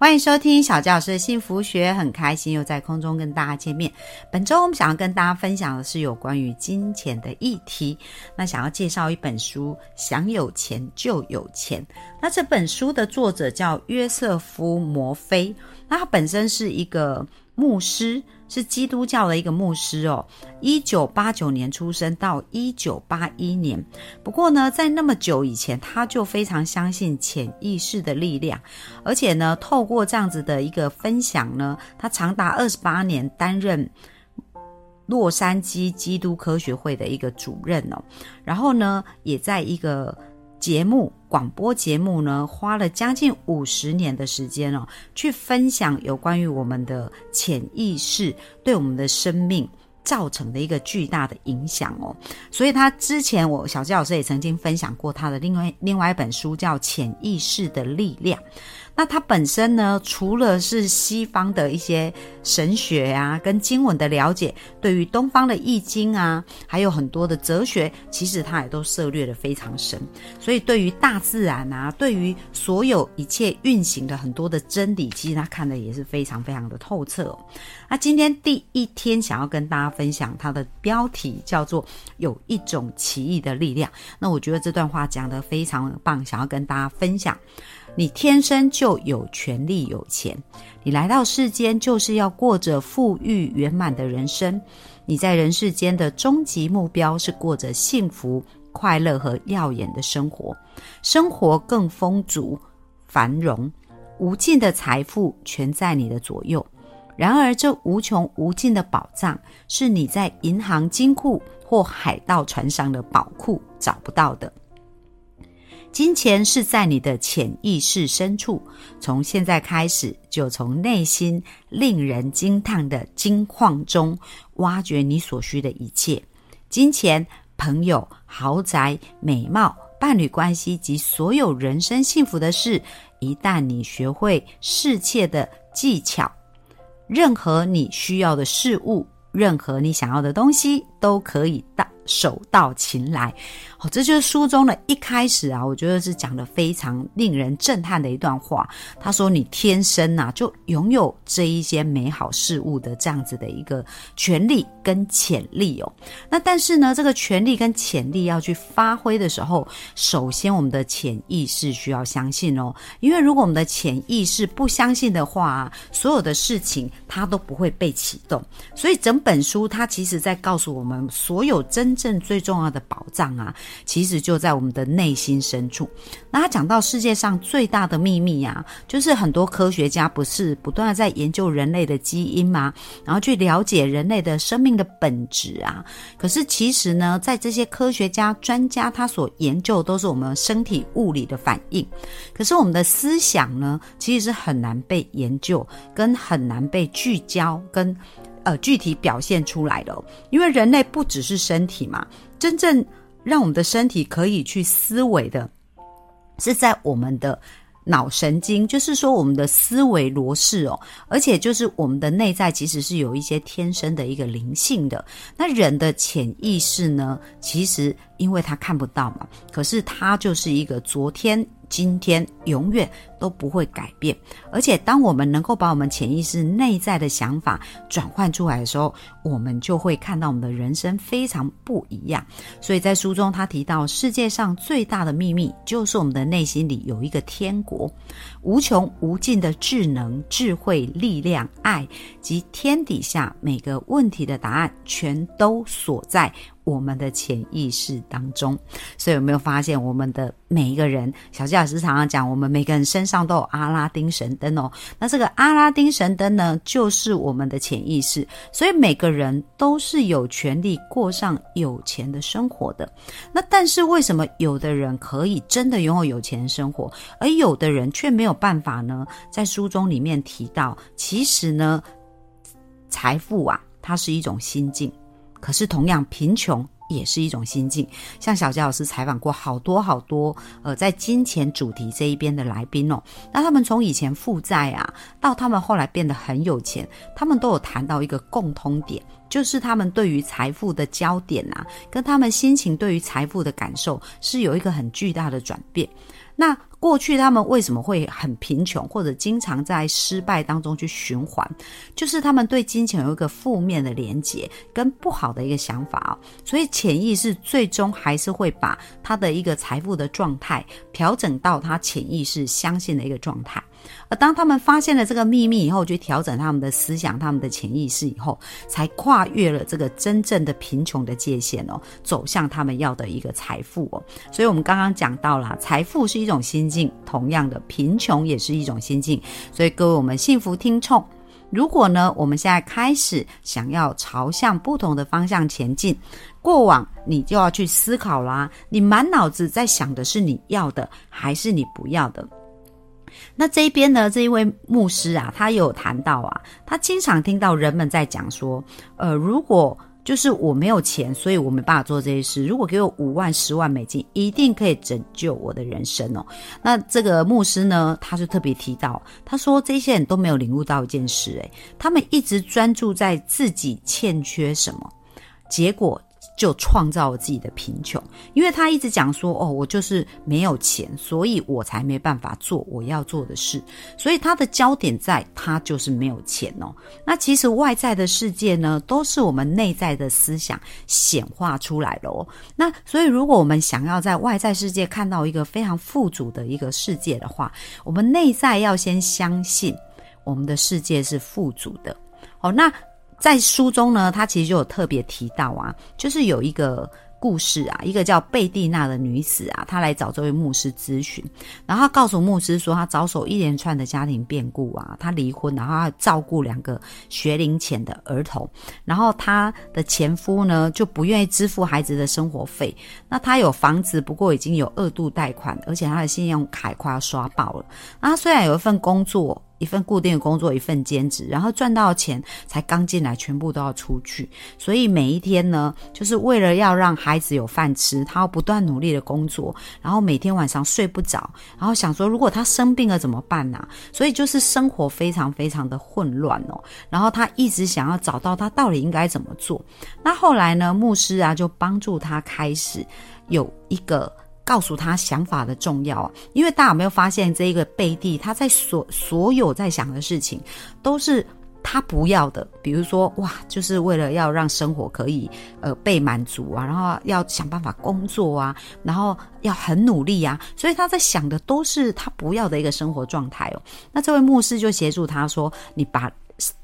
欢迎收听小教师的幸福学，很开心又在空中跟大家见面。本周我们想要跟大家分享的是有关于金钱的议题。那想要介绍一本书，想有钱就有钱。那这本书的作者叫约瑟夫·摩菲，那他本身是一个牧师。是基督教的一个牧师哦，一九八九年出生到一九八一年。不过呢，在那么久以前，他就非常相信潜意识的力量，而且呢，透过这样子的一个分享呢，他长达二十八年担任洛杉矶基督科学会的一个主任哦，然后呢，也在一个。节目广播节目呢，花了将近五十年的时间哦，去分享有关于我们的潜意识对我们的生命造成的一个巨大的影响哦。所以他之前，我小纪老师也曾经分享过他的另外另外一本书，叫《潜意识的力量》。那它本身呢，除了是西方的一些神学啊，跟经文的了解，对于东方的易经啊，还有很多的哲学，其实它也都涉略的非常深。所以对于大自然啊，对于所有一切运行的很多的真理，其实他看的也是非常非常的透彻。那今天第一天想要跟大家分享，它的标题叫做“有一种奇异的力量”。那我觉得这段话讲的非常棒，想要跟大家分享。你天生就有权利有钱，你来到世间就是要过着富裕圆满的人生。你在人世间的终极目标是过着幸福、快乐和耀眼的生活，生活更丰足、繁荣，无尽的财富全在你的左右。然而，这无穷无尽的宝藏是你在银行金库或海盗船上的宝库找不到的。金钱是在你的潜意识深处，从现在开始，就从内心令人惊叹的金矿中挖掘你所需的一切：金钱、朋友、豪宅、美貌、伴侣关系及所有人生幸福的事。一旦你学会适切的技巧，任何你需要的事物，任何你想要的东西，都可以到。手到擒来，哦，这就是书中的一开始啊，我觉得是讲的非常令人震撼的一段话。他说：“你天生呐就拥有这一些美好事物的这样子的一个权利跟潜力哦。那但是呢，这个权利跟潜力要去发挥的时候，首先我们的潜意识需要相信哦，因为如果我们的潜意识不相信的话，所有的事情它都不会被启动。所以整本书它其实在告诉我们，我们所有真正最重要的宝藏啊，其实就在我们的内心深处。那他讲到世界上最大的秘密啊，就是很多科学家不是不断的在研究人类的基因吗？然后去了解人类的生命的本质啊。可是其实呢，在这些科学家专家他所研究都是我们身体物理的反应。可是我们的思想呢，其实是很难被研究，跟很难被聚焦，跟。呃，具体表现出来的，因为人类不只是身体嘛，真正让我们的身体可以去思维的，是在我们的脑神经，就是说我们的思维模式哦，而且就是我们的内在其实是有一些天生的一个灵性的。那人的潜意识呢，其实因为他看不到嘛，可是他就是一个昨天。今天永远都不会改变，而且当我们能够把我们潜意识内在的想法转换出来的时候，我们就会看到我们的人生非常不一样。所以在书中他提到，世界上最大的秘密就是我们的内心里有一个天国，无穷无尽的智能、智慧、力量、爱及天底下每个问题的答案，全都锁在。我们的潜意识当中，所以有没有发现，我们的每一个人，小纪老师常常讲，我们每个人身上都有阿拉丁神灯哦。那这个阿拉丁神灯呢，就是我们的潜意识。所以每个人都是有权利过上有钱的生活的。那但是为什么有的人可以真的拥有有钱生活，而有的人却没有办法呢？在书中里面提到，其实呢，财富啊，它是一种心境。可是，同样贫穷也是一种心境。像小佳老师采访过好多好多，呃，在金钱主题这一边的来宾哦，那他们从以前负债啊，到他们后来变得很有钱，他们都有谈到一个共通点，就是他们对于财富的焦点啊，跟他们心情对于财富的感受是有一个很巨大的转变。那过去他们为什么会很贫穷，或者经常在失败当中去循环？就是他们对金钱有一个负面的连结，跟不好的一个想法哦。所以潜意识最终还是会把他的一个财富的状态调整到他潜意识相信的一个状态。而当他们发现了这个秘密以后，去调整他们的思想、他们的潜意识以后，才跨越了这个真正的贫穷的界限哦，走向他们要的一个财富哦。所以，我们刚刚讲到了，财富是一种心境，同样的，贫穷也是一种心境。所以，各位我们幸福听众，如果呢，我们现在开始想要朝向不同的方向前进，过往你就要去思考啦，你满脑子在想的是你要的还是你不要的。那这边呢？这一位牧师啊，他有谈到啊，他经常听到人们在讲说，呃，如果就是我没有钱，所以我没办法做这些事。如果给我五万、十万美金，一定可以拯救我的人生哦。那这个牧师呢，他就特别提到，他说这些人都没有领悟到一件事，诶，他们一直专注在自己欠缺什么，结果。就创造了自己的贫穷，因为他一直讲说：“哦，我就是没有钱，所以我才没办法做我要做的事。”所以他的焦点在他就是没有钱哦。那其实外在的世界呢，都是我们内在的思想显化出来的哦。那所以，如果我们想要在外在世界看到一个非常富足的一个世界的话，我们内在要先相信我们的世界是富足的。哦，那。在书中呢，他其实就有特别提到啊，就是有一个故事啊，一个叫贝蒂娜的女子啊，她来找这位牧师咨询，然后她告诉牧师说，她遭受一连串的家庭变故啊，她离婚，然后她照顾两个学龄前的儿童，然后她的前夫呢就不愿意支付孩子的生活费，那她有房子，不过已经有二度贷款，而且她的信用卡快要刷爆了，那她虽然有一份工作。一份固定的工作，一份兼职，然后赚到钱才刚进来，全部都要出去。所以每一天呢，就是为了要让孩子有饭吃，他要不断努力的工作，然后每天晚上睡不着，然后想说，如果他生病了怎么办呢？所以就是生活非常非常的混乱哦。然后他一直想要找到他到底应该怎么做。那后来呢，牧师啊就帮助他开始有一个。告诉他想法的重要，因为大家有没有发现，这一个贝蒂他在所所有在想的事情，都是他不要的。比如说，哇，就是为了要让生活可以呃被满足啊，然后要想办法工作啊，然后要很努力啊，所以他在想的都是他不要的一个生活状态哦。那这位牧师就协助他说：“你把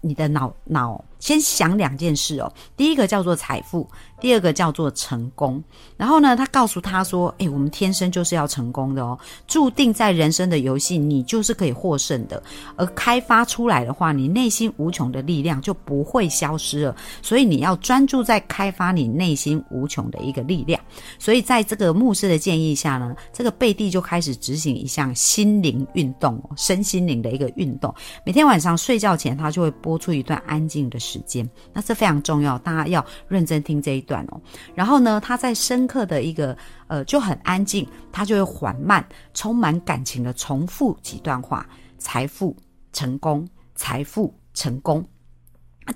你的脑脑先想两件事哦，第一个叫做财富。”第二个叫做成功，然后呢，他告诉他说：“哎，我们天生就是要成功的哦，注定在人生的游戏，你就是可以获胜的。而开发出来的话，你内心无穷的力量就不会消失了。所以你要专注在开发你内心无穷的一个力量。所以在这个牧师的建议下呢，这个贝蒂就开始执行一项心灵运动，身心灵的一个运动。每天晚上睡觉前，他就会播播出一段安静的时间，那是非常重要，大家要认真听这一。”段哦，然后呢，他在深刻的一个呃就很安静，他就会缓慢、充满感情的重复几段话：财富、成功、财富、成功。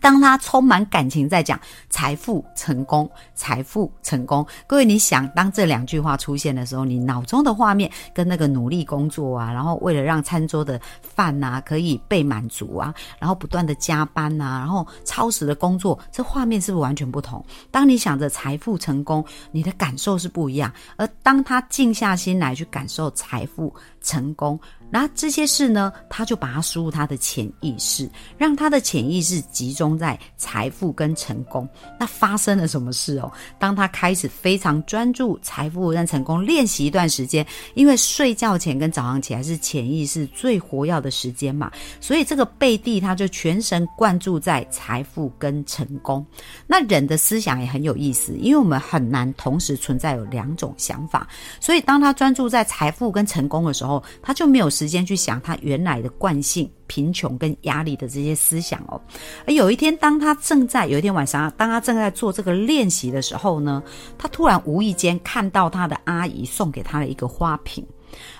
当他充满感情在讲财富成功、财富成功，各位你想，当这两句话出现的时候，你脑中的画面跟那个努力工作啊，然后为了让餐桌的饭呐可以被满足啊，然后不断的加班呐，然后超时的工作，这画面是不是完全不同？当你想着财富成功，你的感受是不一样；而当他静下心来去感受财富成功。那这些事呢，他就把它输入他的潜意识，让他的潜意识集中在财富跟成功。那发生了什么事哦？当他开始非常专注财富跟成功，练习一段时间，因为睡觉前跟早上起来是潜意识最活跃的时间嘛，所以这个贝蒂他就全神贯注在财富跟成功。那人的思想也很有意思，因为我们很难同时存在有两种想法，所以当他专注在财富跟成功的时候，他就没有。时间去想他原来的惯性、贫穷跟压力的这些思想哦。而有一天，当他正在有一天晚上，当他正在做这个练习的时候呢，他突然无意间看到他的阿姨送给他的一个花瓶。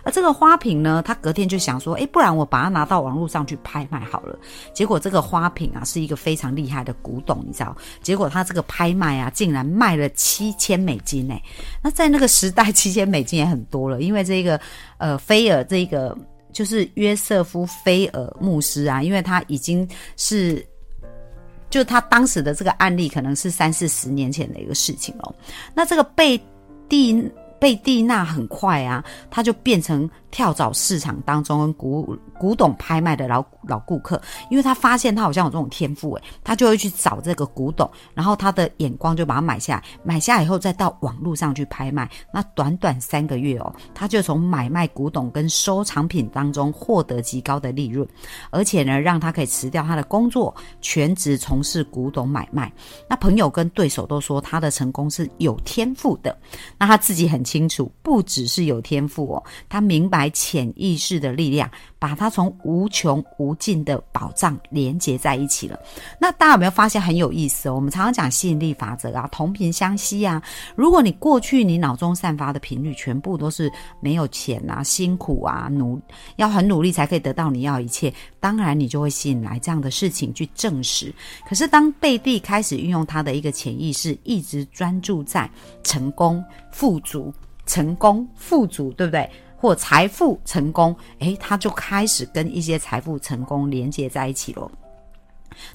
而这个花瓶呢，他隔天就想说，诶，不然我把它拿到网络上去拍卖好了。结果这个花瓶啊，是一个非常厉害的古董，你知道？结果他这个拍卖啊，竟然卖了七千美金诶。那在那个时代，七千美金也很多了，因为这个呃，菲尔这个就是约瑟夫·菲尔牧师啊，因为他已经是，就他当时的这个案例，可能是三四十年前的一个事情了。那这个贝蒂。贝蒂娜很快啊，他就变成。跳蚤市场当中古古董拍卖的老老顾客，因为他发现他好像有这种天赋，诶，他就会去找这个古董，然后他的眼光就把它买下来，买下以后再到网络上去拍卖。那短短三个月哦，他就从买卖古董跟收藏品当中获得极高的利润，而且呢，让他可以辞掉他的工作，全职从事古董买卖。那朋友跟对手都说他的成功是有天赋的，那他自己很清楚，不只是有天赋哦，他明白。潜意识的力量，把它从无穷无尽的宝藏连接在一起了。那大家有没有发现很有意思哦？我们常常讲吸引力法则啊，同频相吸啊。如果你过去你脑中散发的频率全部都是没有钱啊、辛苦啊、努要很努力才可以得到你要一切，当然你就会吸引来这样的事情去证实。可是当贝蒂开始运用他的一个潜意识，一直专注在成功、富足、成功、富足，对不对？或财富成功，诶，他就开始跟一些财富成功连接在一起了。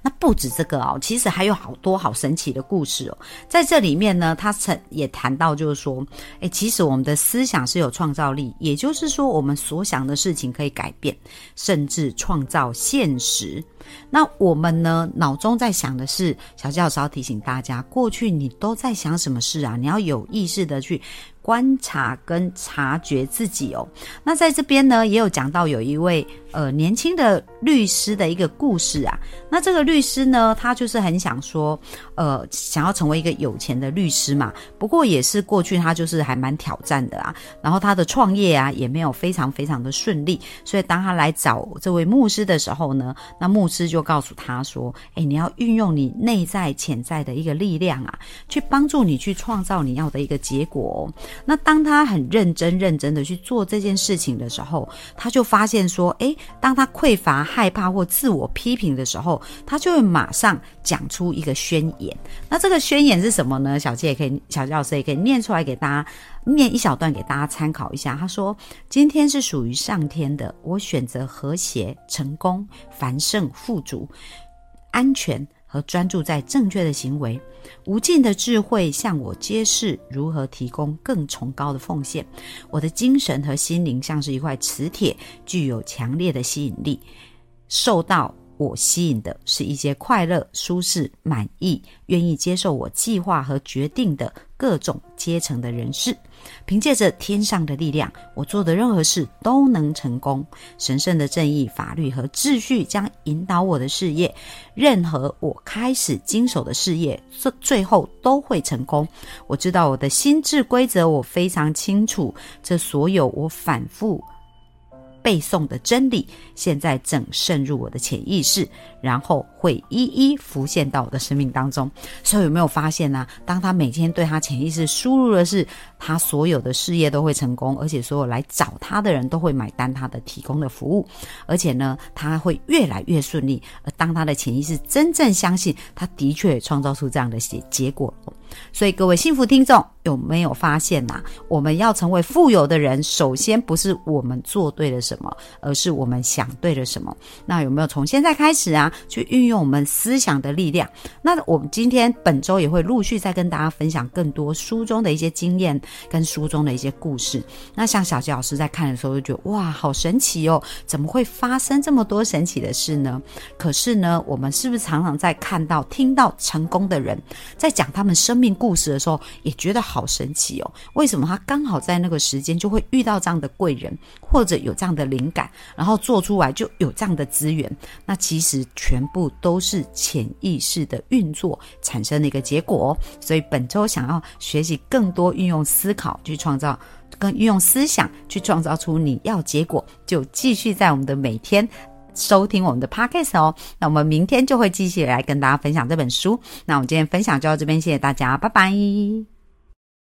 那不止这个哦，其实还有好多好神奇的故事哦。在这里面呢，他曾也谈到，就是说，诶，其实我们的思想是有创造力，也就是说，我们所想的事情可以改变，甚至创造现实。那我们呢，脑中在想的是，小教授提醒大家，过去你都在想什么事啊？你要有意识的去。观察跟察觉自己哦，那在这边呢，也有讲到有一位呃年轻的律师的一个故事啊。那这个律师呢，他就是很想说，呃，想要成为一个有钱的律师嘛。不过也是过去他就是还蛮挑战的啊。然后他的创业啊，也没有非常非常的顺利。所以当他来找这位牧师的时候呢，那牧师就告诉他说：“哎，你要运用你内在潜在的一个力量啊，去帮助你去创造你要的一个结果。”那当他很认真、认真的去做这件事情的时候，他就发现说：，诶，当他匮乏、害怕或自我批评的时候，他就会马上讲出一个宣言。那这个宣言是什么呢？小杰也可以，小教师也可以念出来给大家，念一小段给大家参考一下。他说：，今天是属于上天的，我选择和谐、成功、繁盛、富足、安全。和专注在正确的行为，无尽的智慧向我揭示如何提供更崇高的奉献。我的精神和心灵像是一块磁铁，具有强烈的吸引力，受到。我吸引的是一些快乐、舒适、满意、愿意接受我计划和决定的各种阶层的人士。凭借着天上的力量，我做的任何事都能成功。神圣的正义、法律和秩序将引导我的事业。任何我开始经手的事业，最最后都会成功。我知道我的心智规则，我非常清楚。这所有我反复。背诵的真理，现在正渗入我的潜意识，然后会一一浮现到我的生命当中。所以有没有发现呢？当他每天对他潜意识输入的是他所有的事业都会成功，而且所有来找他的人都会买单他的提供的服务，而且呢，他会越来越顺利。而当他的潜意识真正相信，他的确创造出这样的结结果。所以各位幸福听众。有没有发现呐？我们要成为富有的人，首先不是我们做对了什么，而是我们想对了什么。那有没有从现在开始啊，去运用我们思想的力量？那我们今天本周也会陆续再跟大家分享更多书中的一些经验跟书中的一些故事。那像小吉老师在看的时候就觉得哇，好神奇哦！怎么会发生这么多神奇的事呢？可是呢，我们是不是常常在看到、听到成功的人在讲他们生命故事的时候，也觉得好神奇哦。为什么他刚好在那个时间就会遇到这样的贵人，或者有这样的灵感，然后做出来就有这样的资源？那其实全部都是潜意识的运作产生的一个结果哦。所以本周想要学习更多运用思考去创造，跟运用思想去创造出你要结果，就继续在我们的每天。收听我们的 podcast 哦，那我们明天就会继续来跟大家分享这本书。那我们今天分享就到这边，谢谢大家，拜拜。